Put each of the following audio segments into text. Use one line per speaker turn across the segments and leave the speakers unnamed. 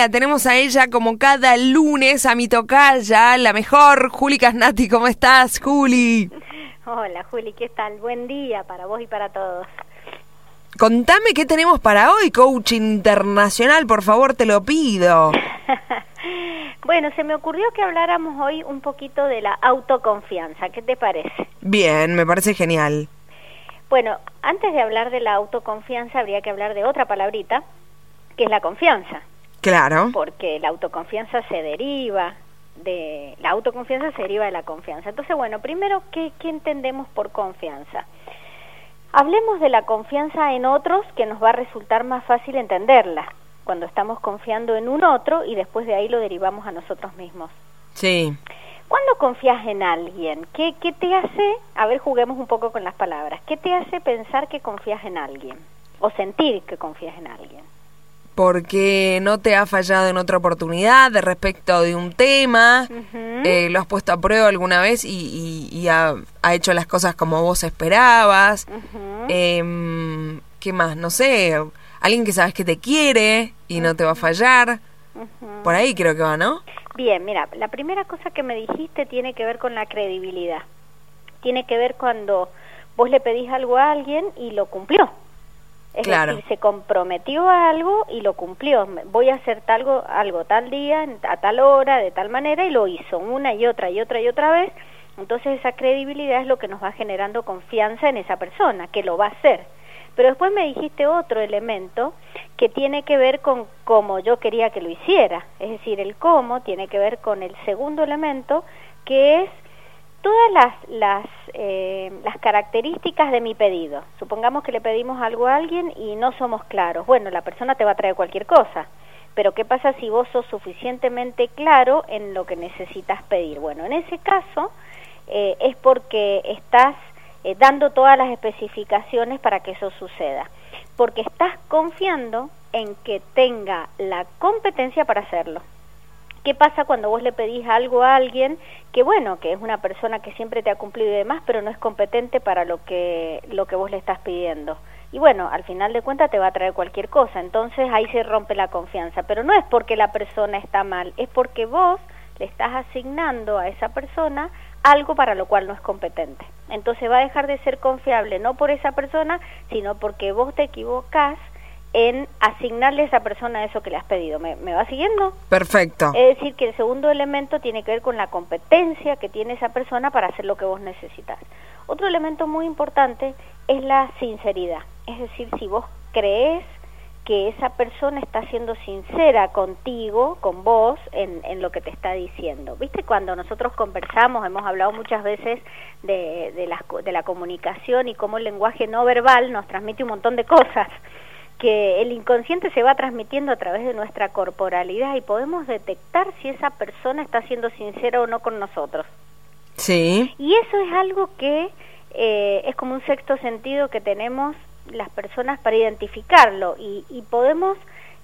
la tenemos a ella como cada lunes a mi tocaya, la mejor, Juli Casnati. ¿Cómo estás, Juli?
Hola, Juli, ¿qué tal? Buen día para vos y para todos.
Contame qué tenemos para hoy, coach internacional, por favor, te lo pido.
bueno, se me ocurrió que habláramos hoy un poquito de la autoconfianza. ¿Qué te parece?
Bien, me parece genial.
Bueno, antes de hablar de la autoconfianza, habría que hablar de otra palabrita, que es la confianza.
Claro.
Porque la autoconfianza se deriva de la autoconfianza se deriva de la confianza. Entonces, bueno, primero, ¿qué, qué entendemos por confianza? Hablemos de la confianza en otros que nos va a resultar más fácil entenderla cuando estamos confiando en un otro y después de ahí lo derivamos a nosotros mismos.
Sí.
¿Cuándo confías en alguien? ¿Qué, ¿Qué te hace, a ver, juguemos un poco con las palabras, qué te hace pensar que confías en alguien o sentir que confías en alguien?
Porque no te ha fallado en otra oportunidad de respecto de un tema, eh, lo has puesto a prueba alguna vez y, ha, hecho las cosas como vos esperabas. Em, ¿Qué más? No sé, alguien que sabes que te quiere y no te va a fallar. Por ahí creo que va, ¿no?
Bien, mira, la primera cosa que me dijiste tiene que ver con la credibilidad. Tiene que ver cuando vos le pedís algo a alguien y lo cumplió. Es decir, se comprometió a algo y lo cumplió. Voy a hacer algo, algo tal día, a tal hora, de tal manera, y lo hizo una y otra y otra y otra vez. Entonces esa credibilidad es lo que nos va generando confianza en esa persona, que lo va a hacer. Pero después me dijiste otro elemento que tiene que ver con cómo yo quería que lo hiciera. Es decir, el cómo tiene que ver con el segundo elemento, que es todas las, las, eh, las características de mi pedido. Supongamos que le pedimos algo a alguien y no somos claros. Bueno, la persona te va a traer cualquier cosa. Pero ¿qué pasa si vos sos suficientemente claro en lo que necesitas pedir? Bueno, en ese caso eh, es porque estás eh, dando todas las especificaciones para que eso suceda. Porque estás confiando en que tenga la competencia para hacerlo. ¿Qué pasa cuando vos le pedís algo a alguien que bueno, que es una persona que siempre te ha cumplido y demás, pero no es competente para lo que lo que vos le estás pidiendo? Y bueno, al final de cuentas te va a traer cualquier cosa, entonces ahí se rompe la confianza, pero no es porque la persona está mal, es porque vos le estás asignando a esa persona algo para lo cual no es competente. Entonces va a dejar de ser confiable no por esa persona, sino porque vos te equivocás en asignarle a esa persona eso que le has pedido. ¿Me, va siguiendo?
Perfecto.
Es decir, que el segundo elemento tiene que ver con la competencia que tiene esa persona para hacer lo que vos necesitas. Otro elemento muy importante es la sinceridad. Es decir, si vos crees que esa persona está siendo sincera contigo, con vos, en, en, lo que te está diciendo. ¿Viste? Cuando nosotros conversamos, hemos hablado muchas veces de, de, la, de la comunicación y cómo el lenguaje no verbal nos transmite un montón de cosas que el inconsciente se va transmitiendo a través de nuestra corporalidad y podemos detectar si esa persona está siendo sincera o no con nosotros.
Sí.
Y eso es algo que eh, es como un sexto sentido que tenemos las personas para identificarlo y, y podemos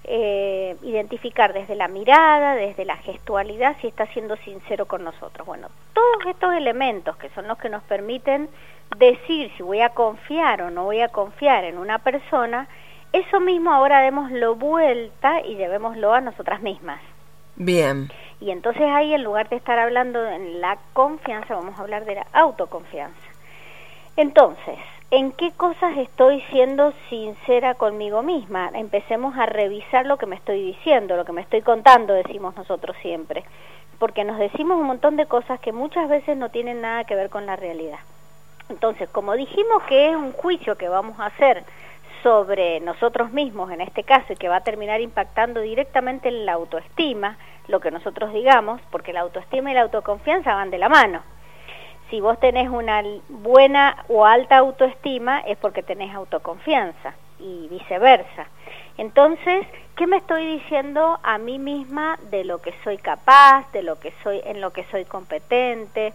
eh, identificar desde la mirada, desde la gestualidad, si está siendo sincero con nosotros. Bueno, todos estos elementos que son los que nos permiten decir si voy a confiar o no voy a confiar en una persona, eso mismo ahora démoslo vuelta y llevémoslo a nosotras mismas.
Bien.
Y entonces ahí, en lugar de estar hablando de la confianza, vamos a hablar de la autoconfianza. Entonces, ¿en qué cosas estoy siendo sincera conmigo misma? Empecemos a revisar lo que me estoy diciendo, lo que me estoy contando, decimos nosotros siempre. Porque nos decimos un montón de cosas que muchas veces no tienen nada que ver con la realidad. Entonces, como dijimos que es un juicio que vamos a hacer sobre nosotros mismos en este caso y que va a terminar impactando directamente en la autoestima, lo que nosotros digamos, porque la autoestima y la autoconfianza van de la mano. Si vos tenés una buena o alta autoestima es porque tenés autoconfianza y viceversa. Entonces, ¿qué me estoy diciendo a mí misma de lo que soy capaz, de lo que soy en lo que soy competente?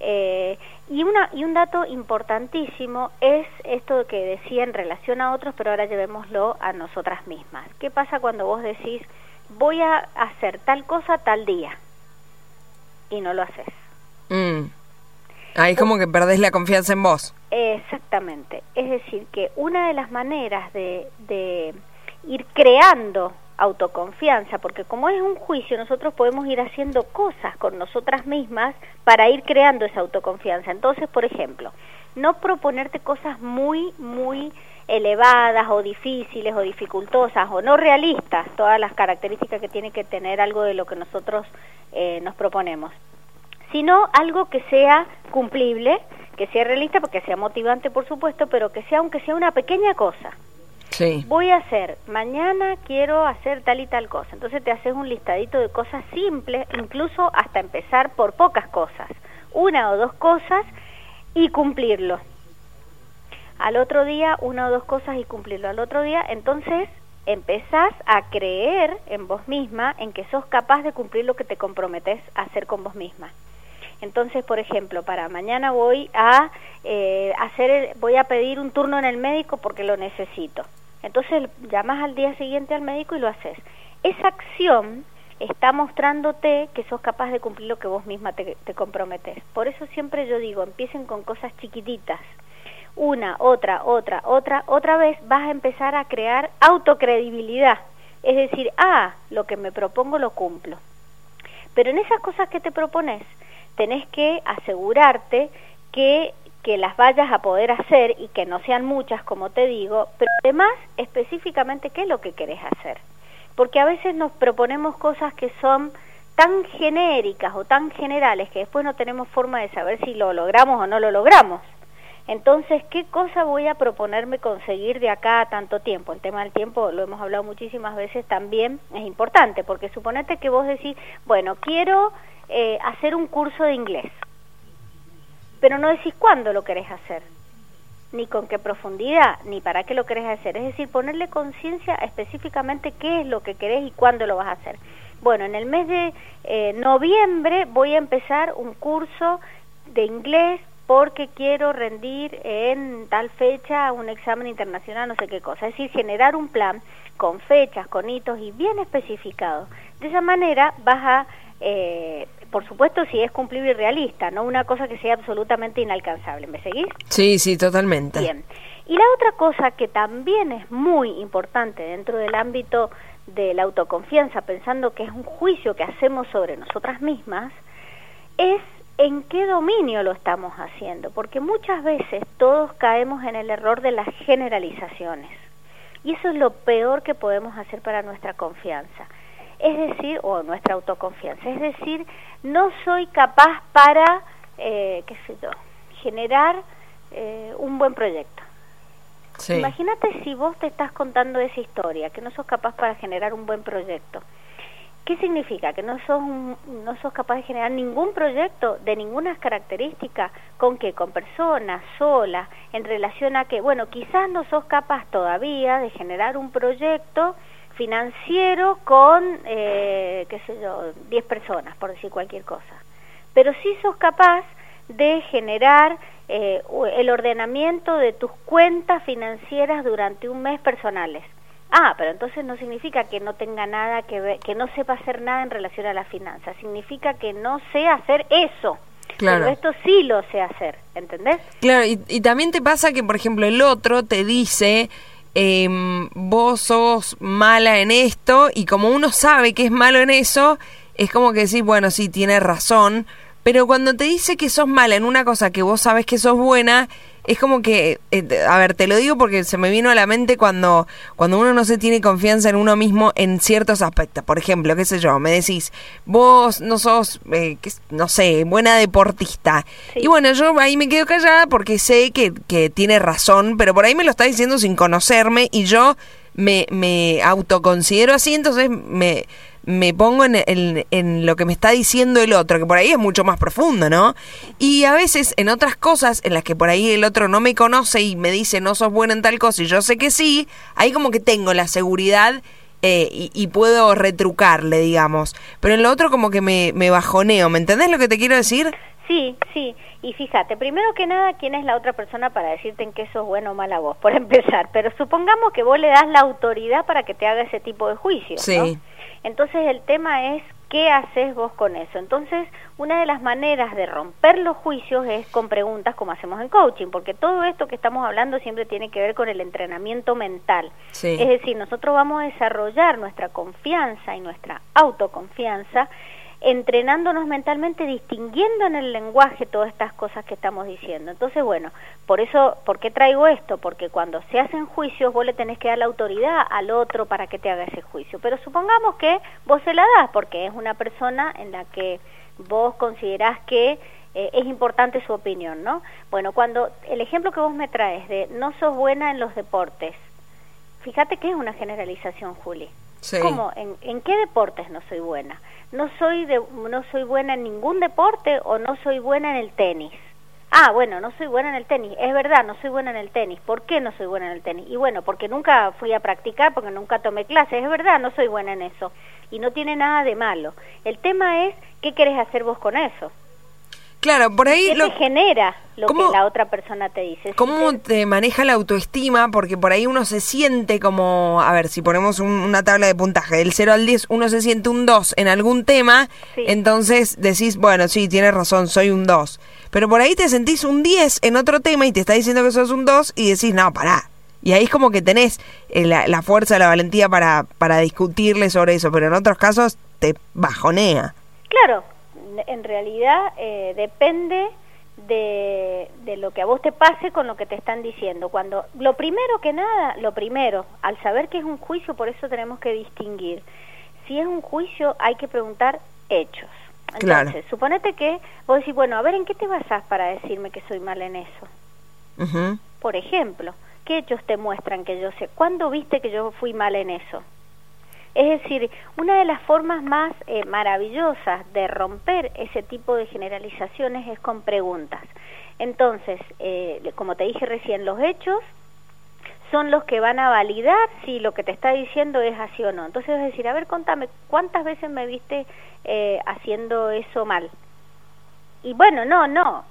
Eh, y, una, y un dato importantísimo es esto que decía en relación a otros, pero ahora llevémoslo a nosotras mismas. ¿Qué pasa cuando vos decís, voy a hacer tal cosa tal día? Y no lo haces.
Mm. Ahí como que perdés la confianza en vos.
Exactamente. Es decir, que una de las maneras de, de ir creando autoconfianza, porque como es un juicio, nosotros podemos ir haciendo cosas con nosotras mismas para ir creando esa autoconfianza. Entonces, por ejemplo, no proponerte cosas muy, muy elevadas o difíciles o dificultosas o no realistas, todas las características que tiene que tener algo de lo que nosotros eh, nos proponemos, sino algo que sea cumplible, que sea realista, porque sea motivante, por supuesto, pero que sea aunque sea una pequeña cosa. Voy a hacer, mañana quiero hacer tal y tal cosa. Entonces te haces un listadito de cosas simples, incluso hasta empezar por pocas cosas, una o dos cosas y cumplirlo. Al otro día, una o dos cosas y cumplirlo. Al otro día, entonces empezás a creer en vos misma, en que sos capaz de cumplir lo que te comprometes a hacer con vos misma. Entonces, por ejemplo, para mañana voy a eh, hacer, voy a pedir un turno en el médico porque lo necesito. Entonces llamas al día siguiente al médico y lo haces. Esa acción está mostrándote que sos capaz de cumplir lo que vos misma te, te comprometes. Por eso siempre yo digo, empiecen con cosas chiquititas. Una, otra, otra, otra, otra vez vas a empezar a crear autocredibilidad. Es decir, ah, lo que me propongo lo cumplo. Pero en esas cosas que te propones, tenés que asegurarte que, que las vayas a poder hacer y que no sean muchas, como te digo, pero además específicamente qué es lo que querés hacer. Porque a veces nos proponemos cosas que son tan genéricas o tan generales que después no tenemos forma de saber si lo logramos o no lo logramos. Entonces, ¿qué cosa voy a proponerme conseguir de acá a tanto tiempo? El tema del tiempo lo hemos hablado muchísimas veces también, es importante, porque suponete que vos decís, bueno, quiero eh, hacer un curso de inglés, pero no decís cuándo lo querés hacer, ni con qué profundidad, ni para qué lo querés hacer. Es decir, ponerle conciencia específicamente qué es lo que querés y cuándo lo vas a hacer. Bueno, en el mes de eh, noviembre voy a empezar un curso de inglés porque quiero rendir en tal fecha un examen internacional, no sé qué cosa. Es decir, generar un plan con fechas, con hitos y bien especificado. De esa manera vas a, eh, por supuesto, si es cumplible y realista, no una cosa que sea absolutamente inalcanzable. ¿Me seguís?
Sí, sí, totalmente.
Bien. Y la otra cosa que también es muy importante dentro del ámbito de la autoconfianza, pensando que es un juicio que hacemos sobre nosotras mismas, es en qué dominio lo estamos haciendo, porque muchas veces todos caemos en el error de las generalizaciones. Y eso es lo peor que podemos hacer para nuestra confianza. Es decir, o nuestra autoconfianza. Es decir, no soy capaz para, eh, qué sé yo, generar eh, un buen proyecto. Imagínate si vos te estás contando esa historia, que no sos capaz para generar un buen proyecto. ¿Qué significa? Que no sos, no sos capaz de generar ningún proyecto de ninguna característica con que con personas, sola, en relación a que, bueno, quizás no sos capaz todavía de generar un proyecto financiero con, eh, qué sé yo, 10 personas, por decir cualquier cosa. Pero sí sos capaz de generar eh, el ordenamiento de tus cuentas financieras durante un mes personales Ah, pero entonces no significa que no tenga nada que ver, que no sepa hacer nada en relación a la finanza, significa que no sé hacer eso. Claro. Pero esto sí lo sé hacer, ¿entendés?
Claro, y, también te pasa que, por ejemplo, el otro te dice, eh, vos sos mala en esto, y como uno sabe que es malo en eso, es como que decís, bueno, sí, tiene razón, pero cuando te dice que sos mala en una cosa que vos sabes que sos buena, es como que, eh, a ver, te lo digo porque se me vino a la mente cuando, cuando uno no se tiene confianza en uno mismo en ciertos aspectos. Por ejemplo, qué sé yo, me decís, vos no sos, eh, no sé, buena deportista. Y bueno, yo ahí me quedo callada porque sé que, que tiene razón, pero por ahí me lo está diciendo sin conocerme y yo me, me autoconsidero así, entonces me me pongo en, en, lo que me está diciendo el otro, que por ahí es mucho más profundo, ¿no? Y a veces en otras cosas en las que por ahí el otro no me conoce y me dice no sos bueno en tal cosa y yo sé que sí, ahí como que tengo la seguridad eh, y, puedo retrucarle, digamos. Pero en lo otro como que me, me bajoneo, ¿me entendés lo que te quiero decir?
Sí, sí. Y fíjate, primero que nada, ¿quién es la otra persona para decirte en qué sos bueno o mala vos? Por empezar. Pero supongamos que vos le das la autoridad para que te haga ese tipo de juicio. Sí. Entonces el tema es ¿Qué haces vos con eso? Entonces, una de las maneras de romper los juicios es con preguntas como hacemos en coaching, porque todo esto que estamos hablando siempre tiene que ver con el entrenamiento mental. Es decir, nosotros vamos a desarrollar nuestra confianza y nuestra autoconfianza entrenándonos mentalmente, distinguiendo en el lenguaje todas estas cosas que estamos diciendo. Entonces, bueno, por eso, ¿por qué traigo esto? Porque cuando se hacen juicios, vos le tenés que dar la autoridad al otro para que te haga ese juicio. Pero supongamos que vos se la das, porque es una persona en la que vos considerás que eh, es importante su opinión, ¿no? Bueno, cuando el ejemplo que vos me traes de no sos buena en los deportes, fíjate que es una generalización, Juli. ¿Cómo? ¿En, ¿En qué deportes no soy buena? no soy, de, no soy buena en ningún deporte o no soy buena en el tenis. Ah, bueno, no soy buena en el tenis. Es verdad, no soy buena en el tenis. ¿Por qué no soy buena en el tenis? Y bueno, porque nunca fui a practicar, porque nunca tomé clases. Es verdad, no soy buena en eso. Y no tiene nada de malo. El tema es, ¿qué querés hacer vos con eso?
Claro, por ahí...
¿Qué lo... te genera lo que la otra persona te dice?
¿Cómo te maneja la autoestima? Porque por ahí uno se siente como... A ver, si ponemos una tabla de puntaje del 0 al 10, uno se siente un 2 en algún tema, entonces decís, bueno, sí, tienes razón, soy un 2. Pero por ahí te sentís un 10 en otro tema y te está diciendo que sos un 2 y decís, no, pará. Y ahí es como que tenés eh, la, la fuerza, la valentía para, para discutirle sobre eso, pero en otros casos te bajonea.
Claro, en realidad eh, depende de, de, lo que a vos te pase con lo que te están diciendo. Cuando lo primero que nada, lo primero, al saber que es un juicio, por eso tenemos que distinguir. Si es un juicio, hay que preguntar hechos. Entonces, suponete que vos decís, bueno, a ver, ¿en qué te basás para decirme que soy mal en eso? Por ejemplo, ¿qué hechos te muestran que yo sé? ¿Cuándo viste que yo fui mal en eso? Es decir, una de las formas más eh, maravillosas de romper ese tipo de generalizaciones es con preguntas. Entonces, eh, como te dije recién, los hechos son los que van a validar si lo que te está diciendo es así o no. Entonces, es decir, a ver, contame, ¿cuántas veces me viste eh, haciendo eso mal? Y bueno, no, no,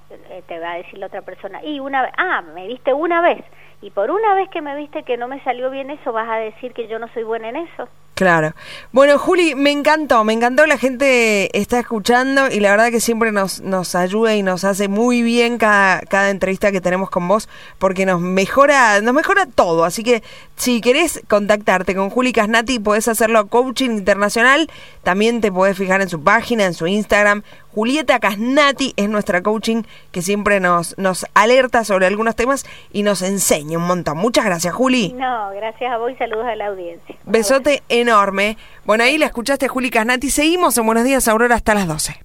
te va a decir la otra persona. Y una vez, ah, me viste una vez. Y por una vez que me viste que no me salió bien eso, vas a decir que yo no soy buena en eso.
Claro. Bueno, Juli, me encantó, me encantó, la gente está escuchando y la verdad que siempre nos, nos ayuda y nos hace muy bien cada, cada entrevista que tenemos con vos porque nos mejora, nos mejora todo. Así que si querés contactarte con Juli Casnati, podés hacerlo a Coaching Internacional, también te podés fijar en su página, en su Instagram, Julieta Casnati es nuestra coaching que siempre nos, nos alerta sobre algunos temas y nos enseña un montón. Muchas gracias, Juli.
No, gracias a vos y saludos a la audiencia.
Besote enorme. Bueno, ahí la escuchaste, Juli Casnati. Seguimos en Buenos Días, Aurora, hasta las 12.